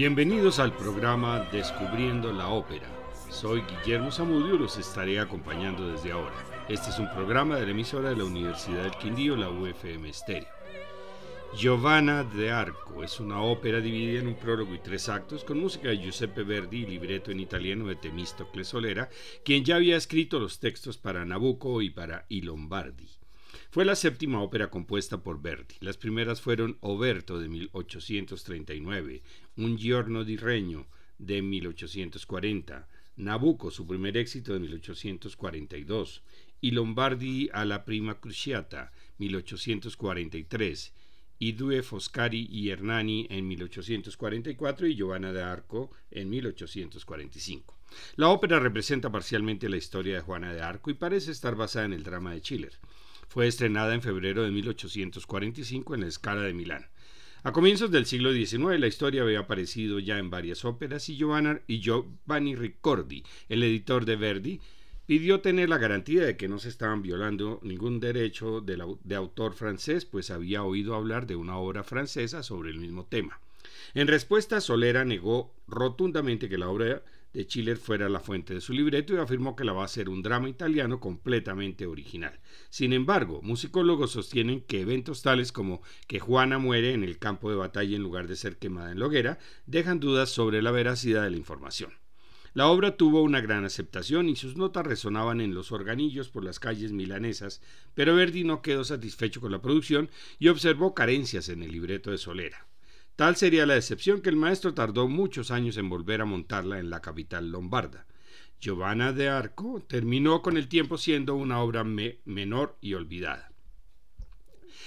Bienvenidos al programa Descubriendo la Ópera. Soy Guillermo Zamudio y los estaré acompañando desde ahora. Este es un programa de la emisora de la Universidad del Quindío, la UFM Stereo. Giovanna de Arco es una ópera dividida en un prólogo y tres actos con música de Giuseppe Verdi y libreto en italiano de Temístocle Solera, quien ya había escrito los textos para Nabucco y para I Lombardi. Fue la séptima ópera compuesta por Verdi. Las primeras fueron Oberto de 1839, Un giorno di regno de 1840, Nabucco, su primer éxito de 1842, y Lombardi a la prima cruciata 1843 y Due Foscari y Hernani en 1844 y Giovanna de Arco en 1845. La ópera representa parcialmente la historia de Juana de Arco y parece estar basada en el drama de Schiller. Fue estrenada en febrero de 1845 en la Scala de Milán. A comienzos del siglo XIX la historia había aparecido ya en varias óperas y, Giovanni Ricordi, el editor de Verdi, pidió tener la garantía de que no se estaban violando ningún derecho de, autor francés, pues había oído hablar de una obra francesa sobre el mismo tema. En respuesta, Solera negó rotundamente que la obra de Schiller fuera la fuente de su libreto y afirmó que la va a ser un drama italiano completamente original. Sin embargo, musicólogos sostienen que eventos tales como que Juana muere en el campo de batalla en lugar de ser quemada en la hoguera dejan dudas sobre la veracidad de la información. La obra tuvo una gran aceptación y sus notas resonaban en los organillos por las calles milanesas, pero Verdi no quedó satisfecho con la producción y observó carencias en el libreto de Solera. Tal sería la decepción que el maestro tardó muchos años en volver a montarla en la capital lombarda. Giovanna de Arco terminó con el tiempo siendo una obra menor y olvidada.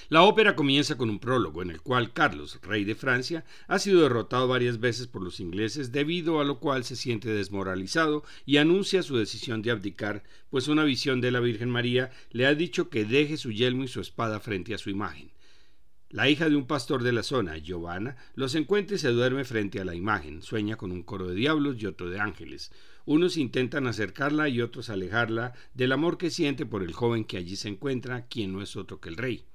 La ópera comienza con un prólogo en el cual Carlos, rey de Francia, ha sido derrotado varias veces por los ingleses, debido a lo cual se siente desmoralizado y anuncia su decisión de abdicar, pues una visión de la Virgen María le ha dicho que deje su yelmo y su espada frente a su imagen. La hija de un pastor de la zona, Giovanna, los encuentra y se duerme frente a la imagen. Sueña con un coro de diablos y otro de ángeles. Unos intentan acercarla y otros alejarla del amor que siente por el joven que allí se encuentra, quien no es otro que el rey.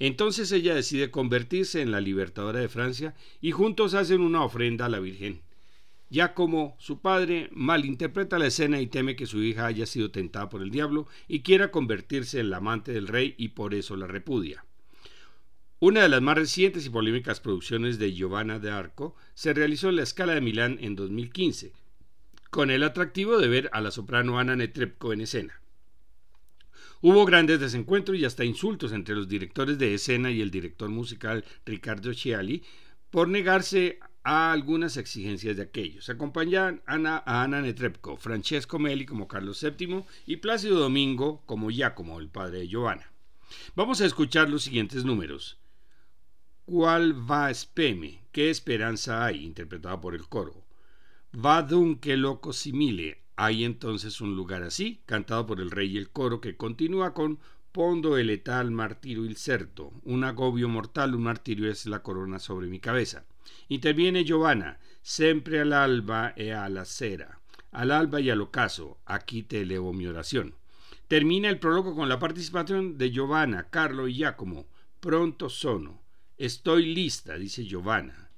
Entonces ella decide convertirse en la libertadora de Francia y juntos hacen una ofrenda a la Virgen. Ya como su padre malinterpreta la escena y teme que su hija haya sido tentada por el diablo y quiera convertirse en la amante del rey y por eso la repudia. Una de las más recientes y polémicas producciones de Giovanna de Arco se realizó en la Escala de Milán en 2015, con el atractivo de ver a la soprano Ana Netrebko en escena. Hubo grandes desencuentros y hasta insultos entre los directores de escena y el director musical Ricardo Chiali por negarse a algunas exigencias de aquellos. Acompañaban a Ana Netrebko, Francesco Meli como Carlos VII y Plácido Domingo como Giacomo, el padre de Giovanna. Vamos a escuchar los siguientes números. ¿Cuál va speme? ¿Qué esperanza hay? interpretado por el coro. Va dunque loco simile, hay entonces un lugar así, cantado por el rey y el coro, que continúa con Pondo el letal martirio il certo, un agobio mortal, un martirio es la corona sobre mi cabeza. Interviene Giovanna, siempre al alba e a la cera, al alba y al ocaso, aquí te elevo mi oración. Termina el prólogo con la participación de Giovanna, Carlo y Giacomo. Pronto sono. Estoy lista, dice Giovanna.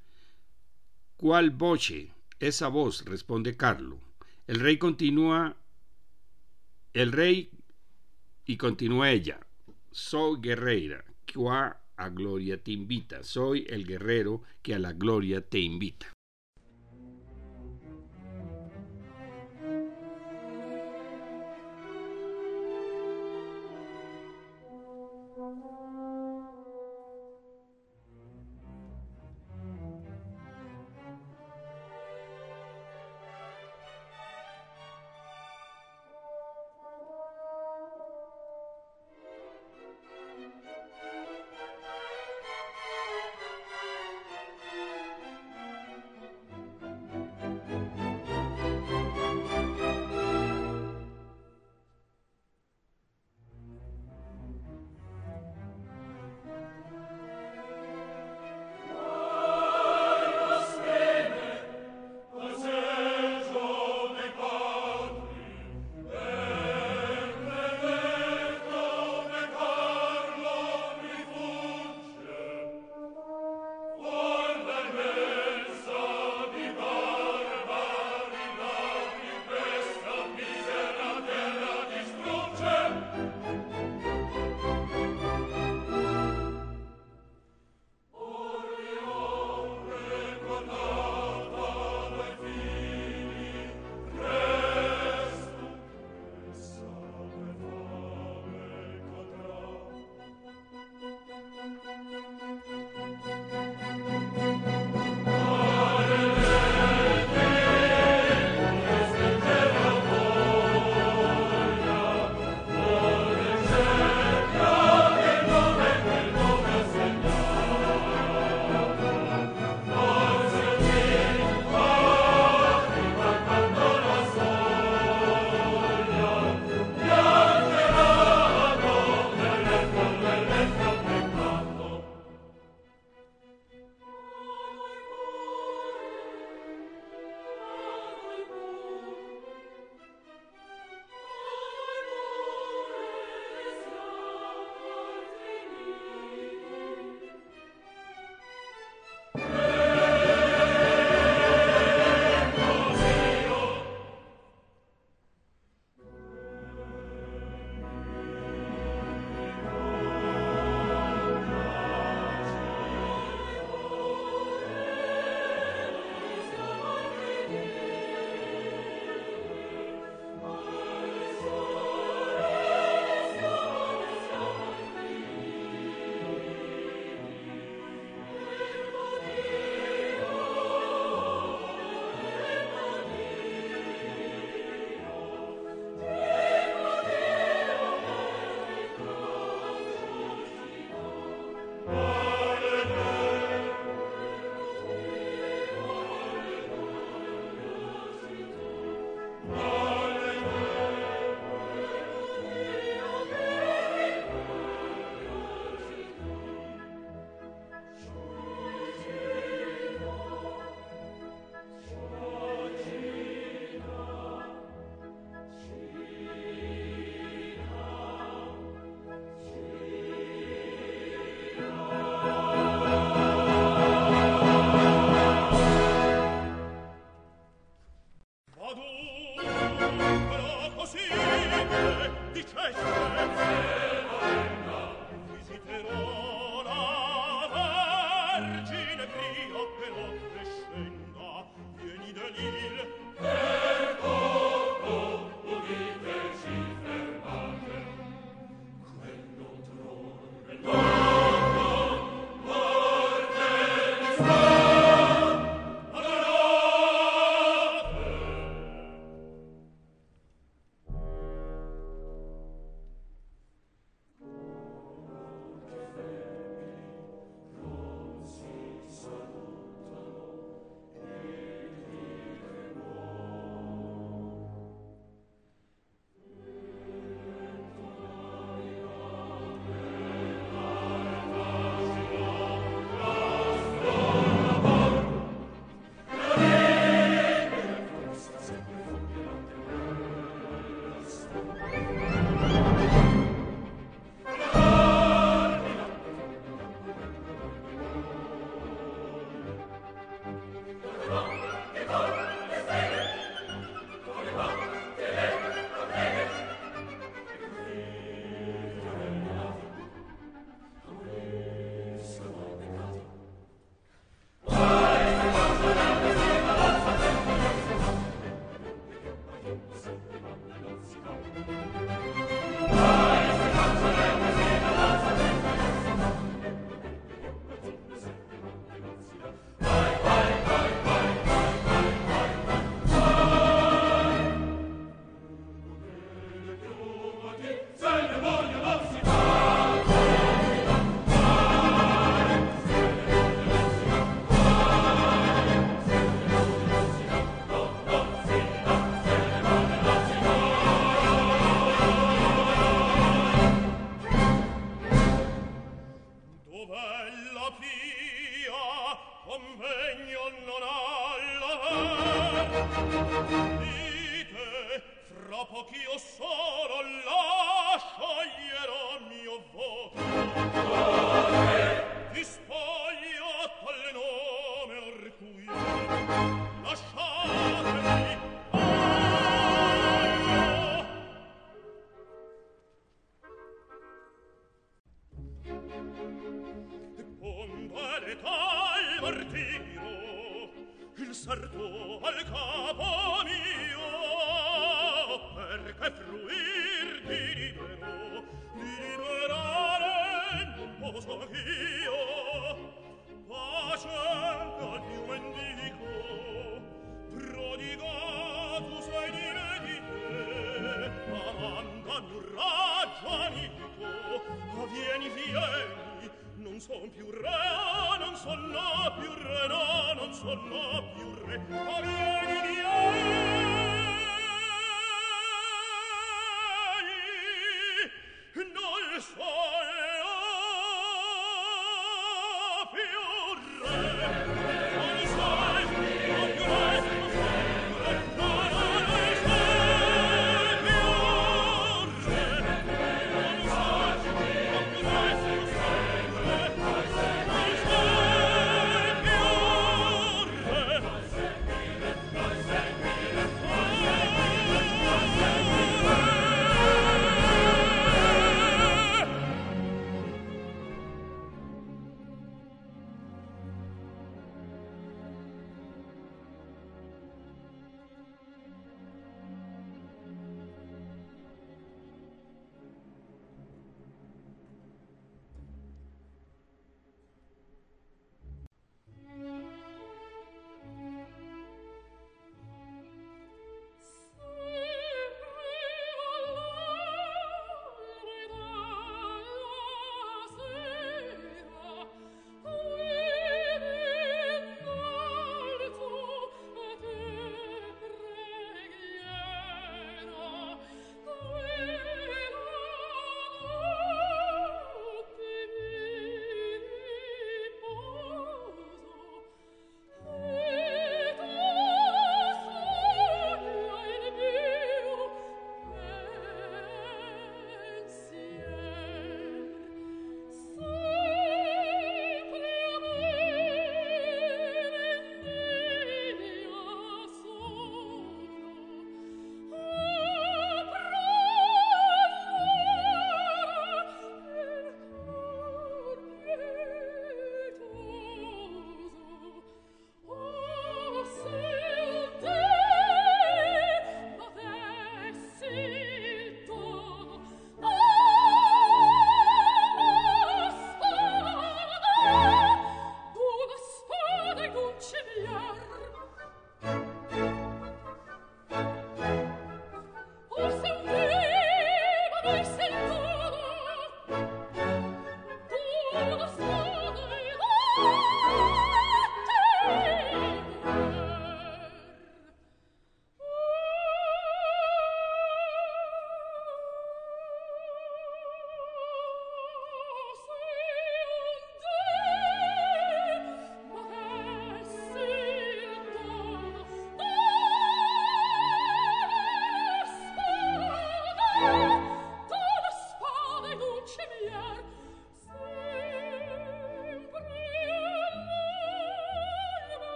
¿Cuál voce Esa voz, responde Carlo. El rey continúa. El rey y continúa ella. Soy guerrera, que a gloria te invita. Soy el guerrero que a la gloria te invita.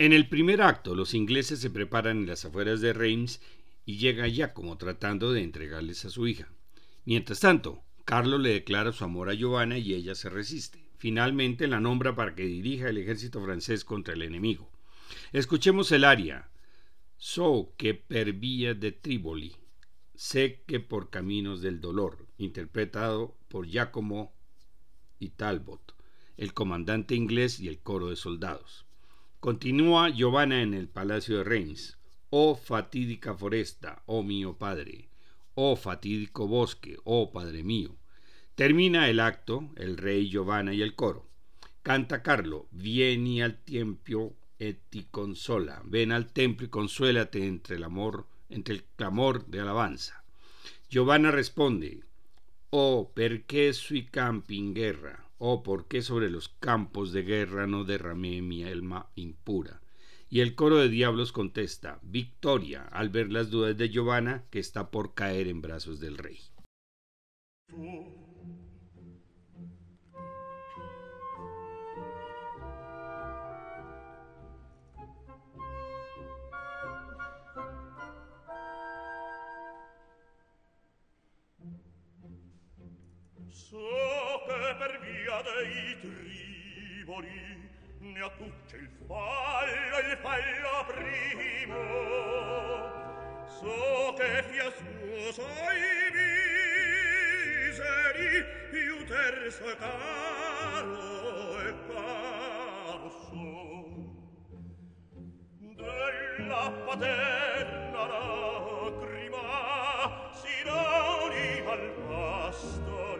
En el primer acto, los ingleses se preparan en las afueras de Reims y llega como tratando de entregarles a su hija. Mientras tanto, Carlos le declara su amor a Giovanna y ella se resiste. Finalmente la nombra para que dirija el ejército francés contra el enemigo. Escuchemos el aria. So que per vía de Triboli, sé que por caminos del dolor, interpretado por Giacomo y Talbot, el comandante inglés y el coro de soldados. Continúa Giovanna en el palacio de Reims. Oh fatídica foresta, oh mío padre, oh fatídico bosque, oh padre mío. Termina el acto, el rey Giovanna y el coro. Canta Carlo, vieni al tempio et ti consola. Ven al templo y consuélate entre el amor, entre el clamor de alabanza. Giovanna responde, oh, perché sui campi guerra, Oh, ¿por qué sobre los campos de guerra no derramé mi alma impura? Y el coro de diablos contesta, Victoria, al ver las dudas de Giovanna, que está por caer en brazos del rey. a dei triboli, ne a tutti il fallo, il fallo primo. So che fiascoso i miseri, più terso e caro e caro son. Della paterna lacrima si doni al pastore,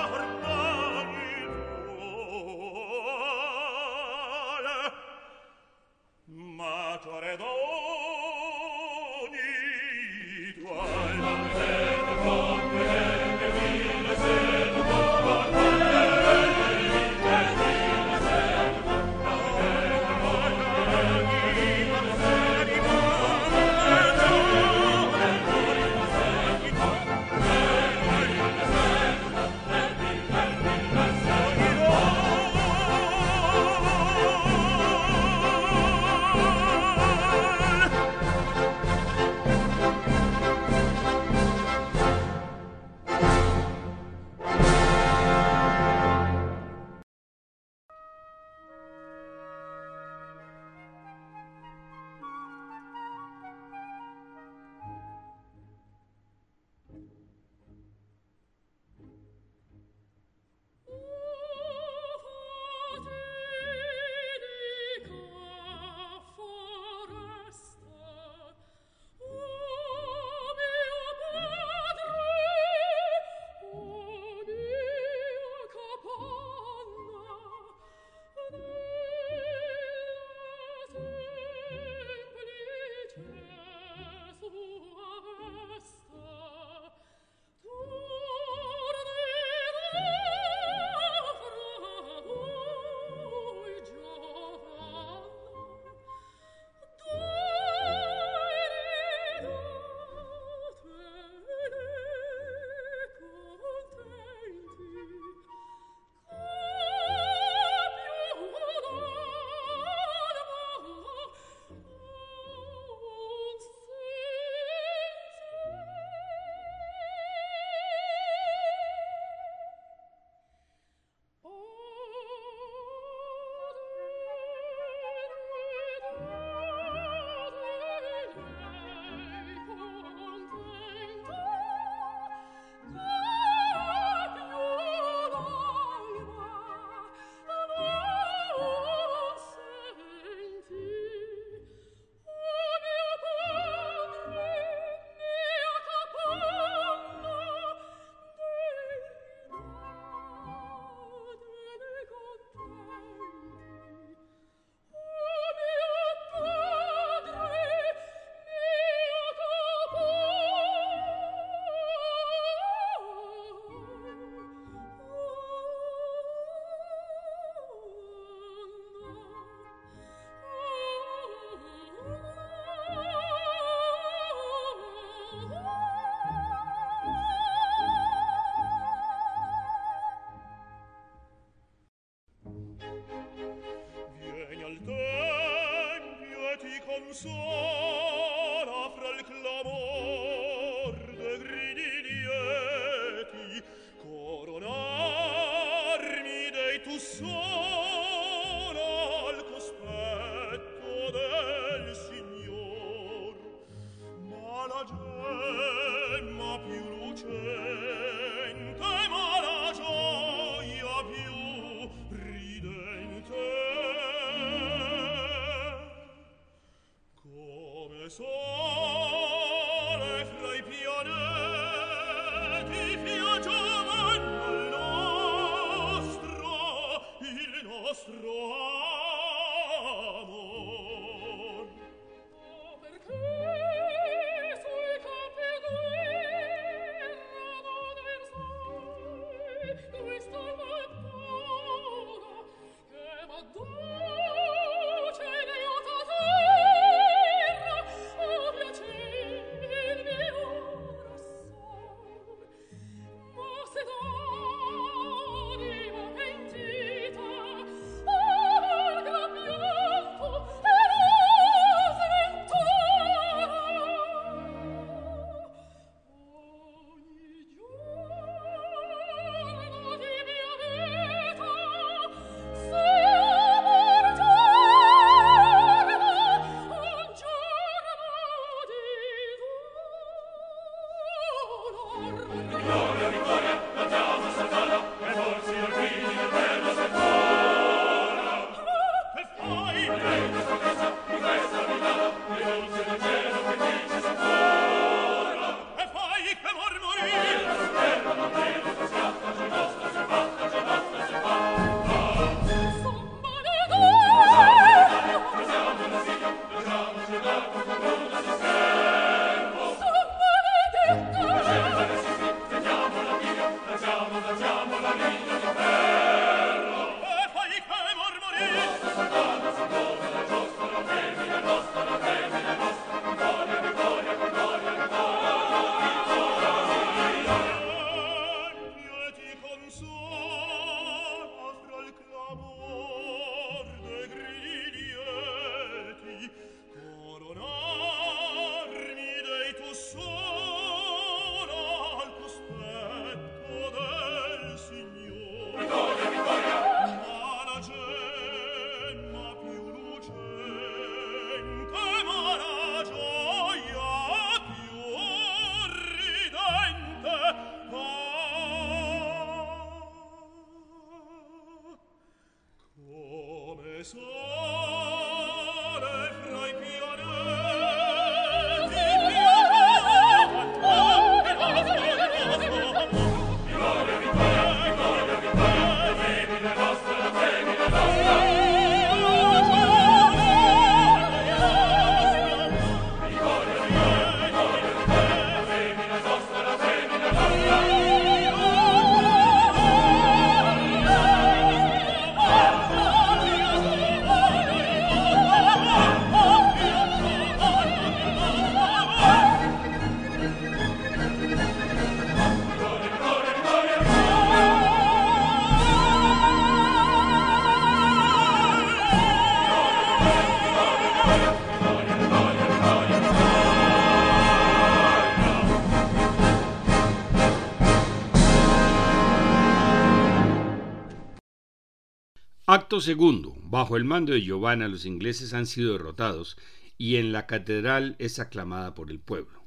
Acto segundo. Bajo el mando de Giovanna los ingleses han sido derrotados y en la catedral es aclamada por el pueblo.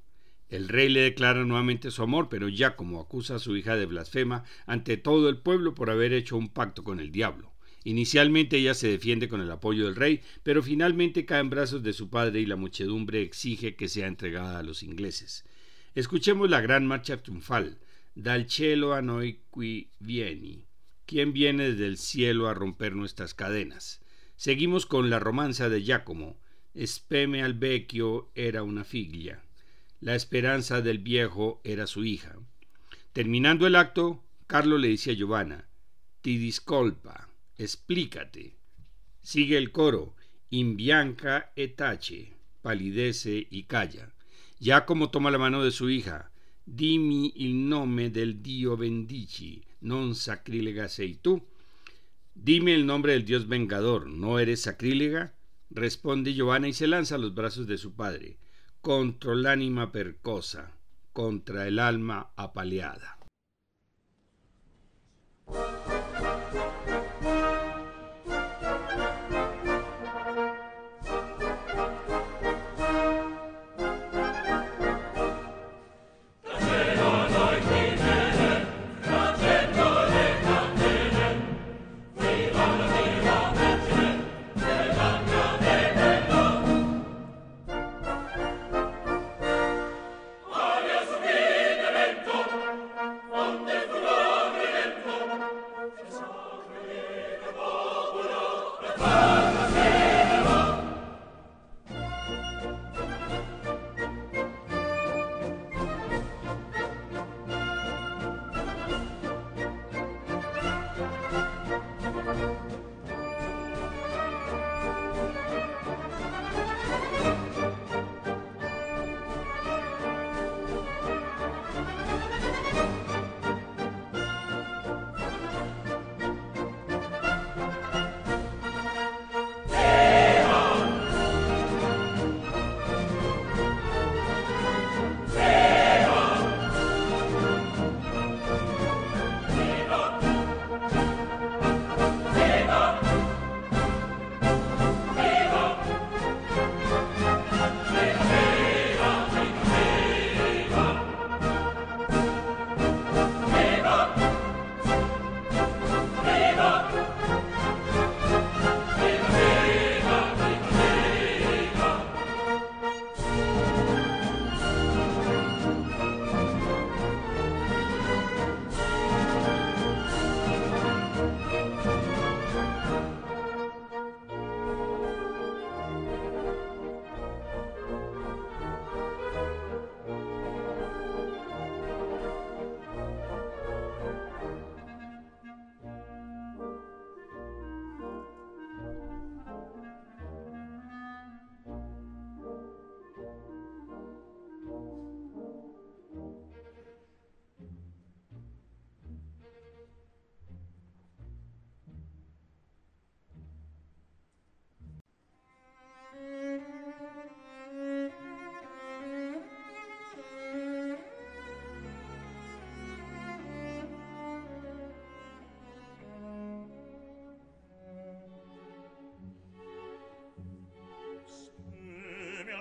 El rey le declara nuevamente su amor, pero ya como acusa a su hija de blasfema ante todo el pueblo por haber hecho un pacto con el diablo. Inicialmente ella se defiende con el apoyo del rey, pero finalmente cae en brazos de su padre y la muchedumbre exige que sea entregada a los ingleses. Escuchemos la gran marcha triunfal, Dal cielo a noi qui vieni. ¿Quién viene desde el cielo a romper nuestras cadenas? Seguimos con la romanza de Giacomo. Speme al vecchio era una figlia. La esperanza del viejo era su hija. Terminando el acto, Carlo le dice a Giovanna, Ti discolpa, explícate. Sigue el coro, Imbianca et tace, palidece y calla. Giacomo toma la mano de su hija, Dimi il nome del Dio bendici, non sacrílega sei tú. Dime el nombre del Dios vengador, ¿no eres sacrílega? Responde Giovanna y se lanza a los brazos de su padre, contra el ánima percosa, contra el alma apaleada.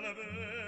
la vera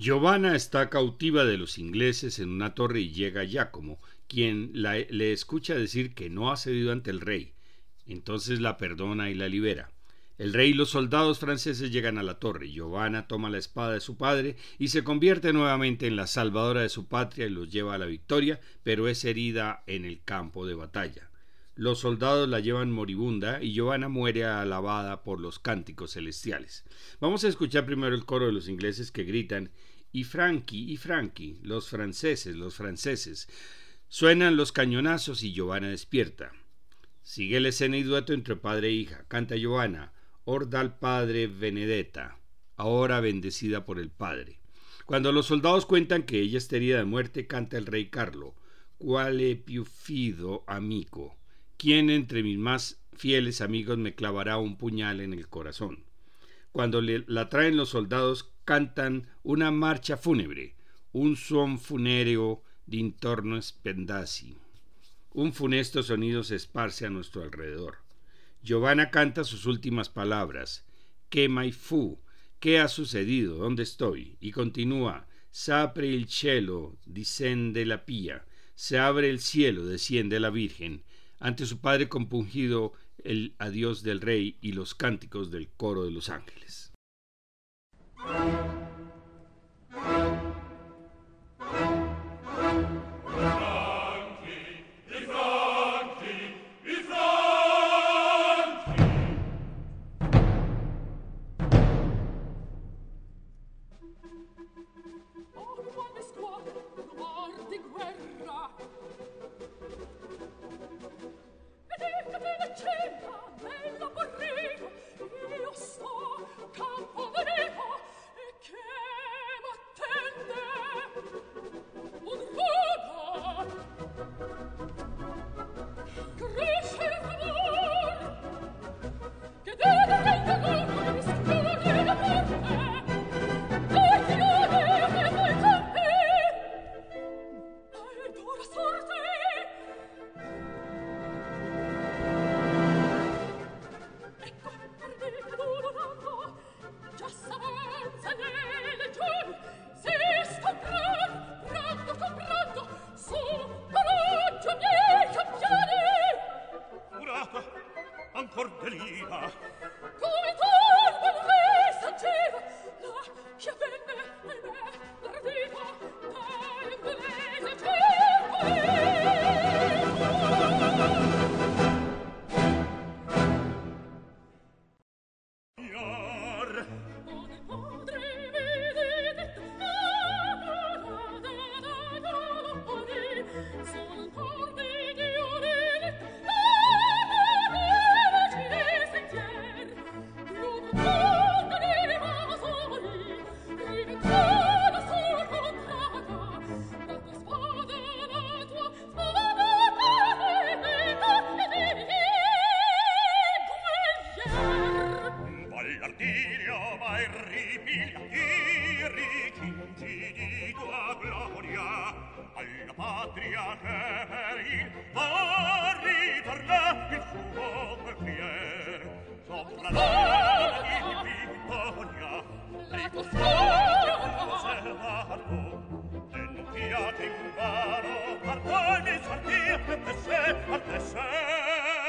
Giovanna está cautiva de los ingleses en una torre y llega Giacomo, quien le escucha decir que no ha cedido ante el rey. Entonces la perdona y la libera. El rey y los soldados franceses llegan a la torre. Giovanna toma la espada de su padre y se convierte nuevamente en la salvadora de su patria y los lleva a la victoria, pero es herida en el campo de batalla. Los soldados la llevan moribunda y Giovanna muere alabada por los cánticos celestiales. Vamos a escuchar primero el coro de los ingleses que gritan y Frankie, y Frankie, los franceses, los franceses. Suenan los cañonazos y Giovanna despierta. Sigue la escena y dueto entre padre e hija. Canta Giovanna, Orda al padre Benedetta, ahora bendecida por el padre. Cuando los soldados cuentan que ella está herida de muerte, canta el rey Carlo, Quale più fido amico. ¿Quién entre mis más fieles amigos me clavará un puñal en el corazón? Cuando la traen los soldados, cantan una marcha fúnebre, un son funéreo d'intorno spendasi. Un funesto sonido se esparce a nuestro alrededor. Giovanna canta sus últimas palabras. ¿Qué mai fu? ¿Qué ha sucedido? ¿Dónde estoy? Y continúa. S'apre il cielo, descende la pía. Se abre el cielo, desciende la Virgen. Ante su padre compungido, el adiós del rey y los cánticos del coro de los ángeles. Thank you. mai ripigliati ricingi di tua gloria alla patria che per il va ritorna il suo perfier sopra la di vittoria ricostruire un salvato Entia che in vano, pardon mi sortir, ardesse, ardesse,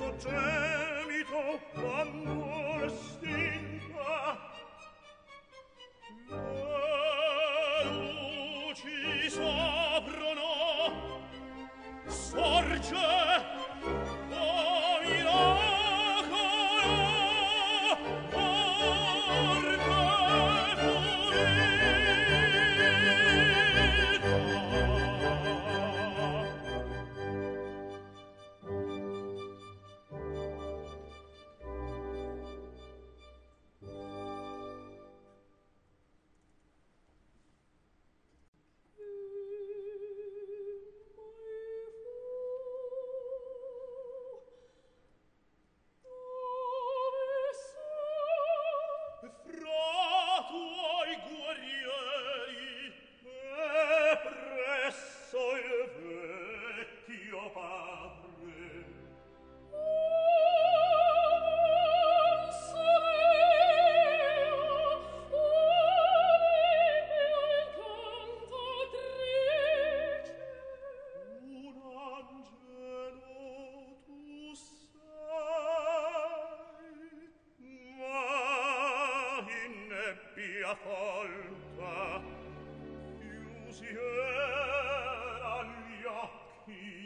succede pia folta chiusi eran gli occhi.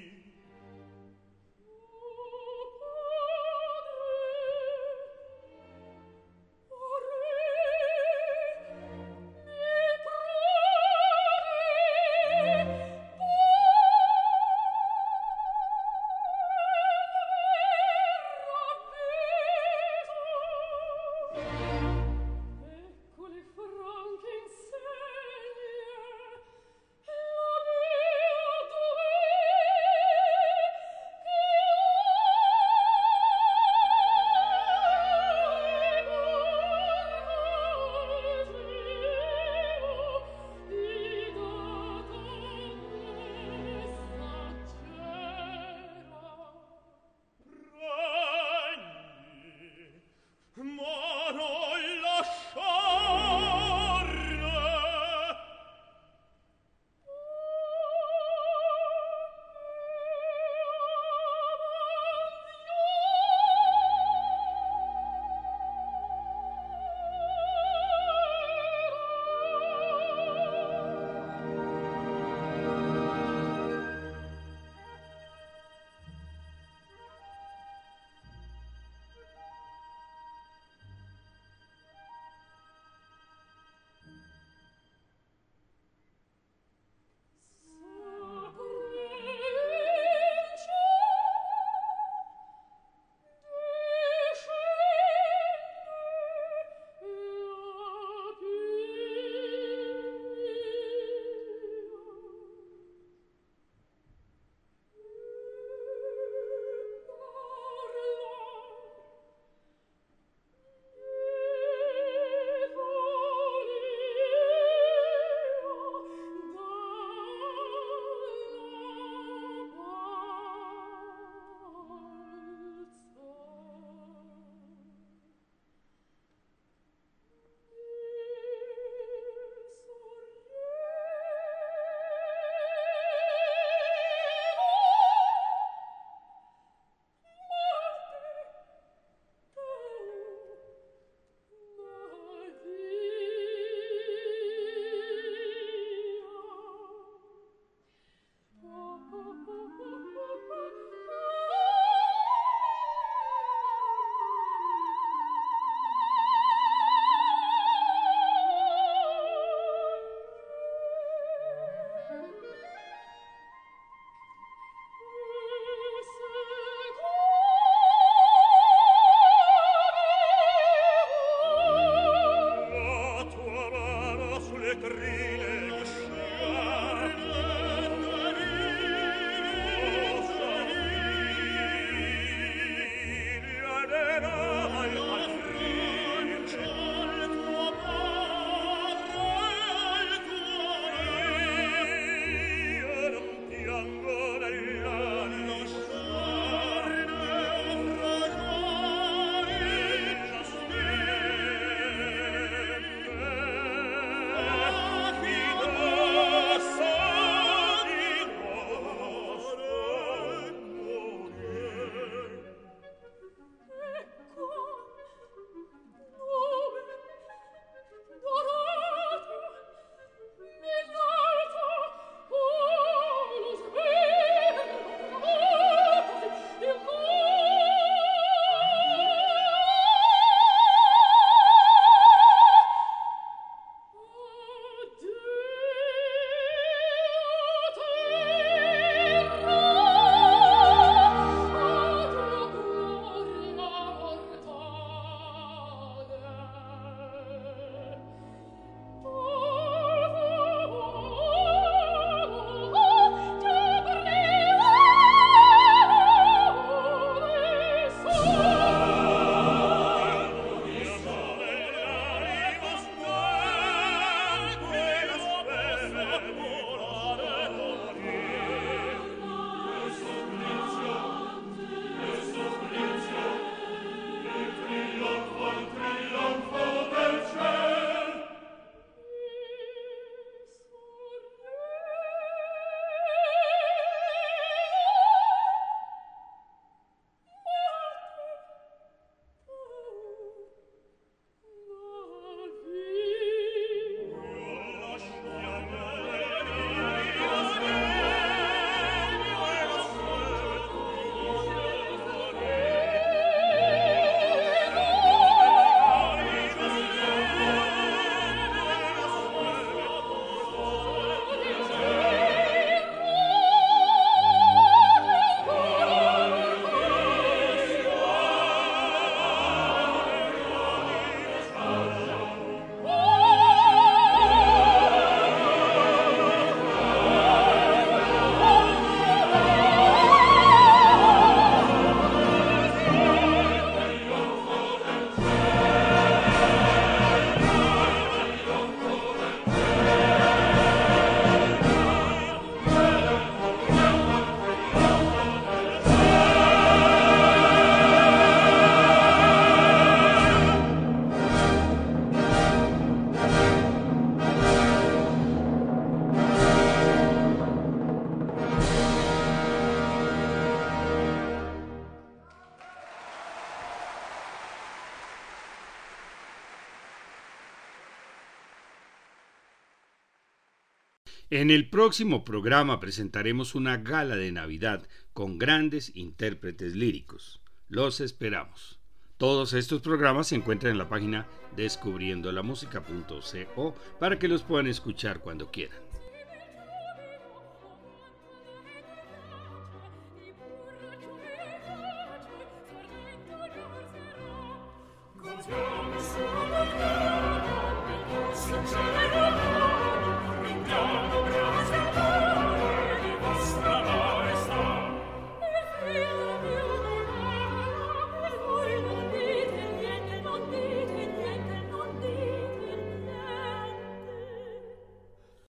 En el próximo programa presentaremos una gala de Navidad con grandes intérpretes líricos. Los esperamos. Todos estos programas se encuentran en la página descubriendolamusica.co para que los puedan escuchar cuando quieran.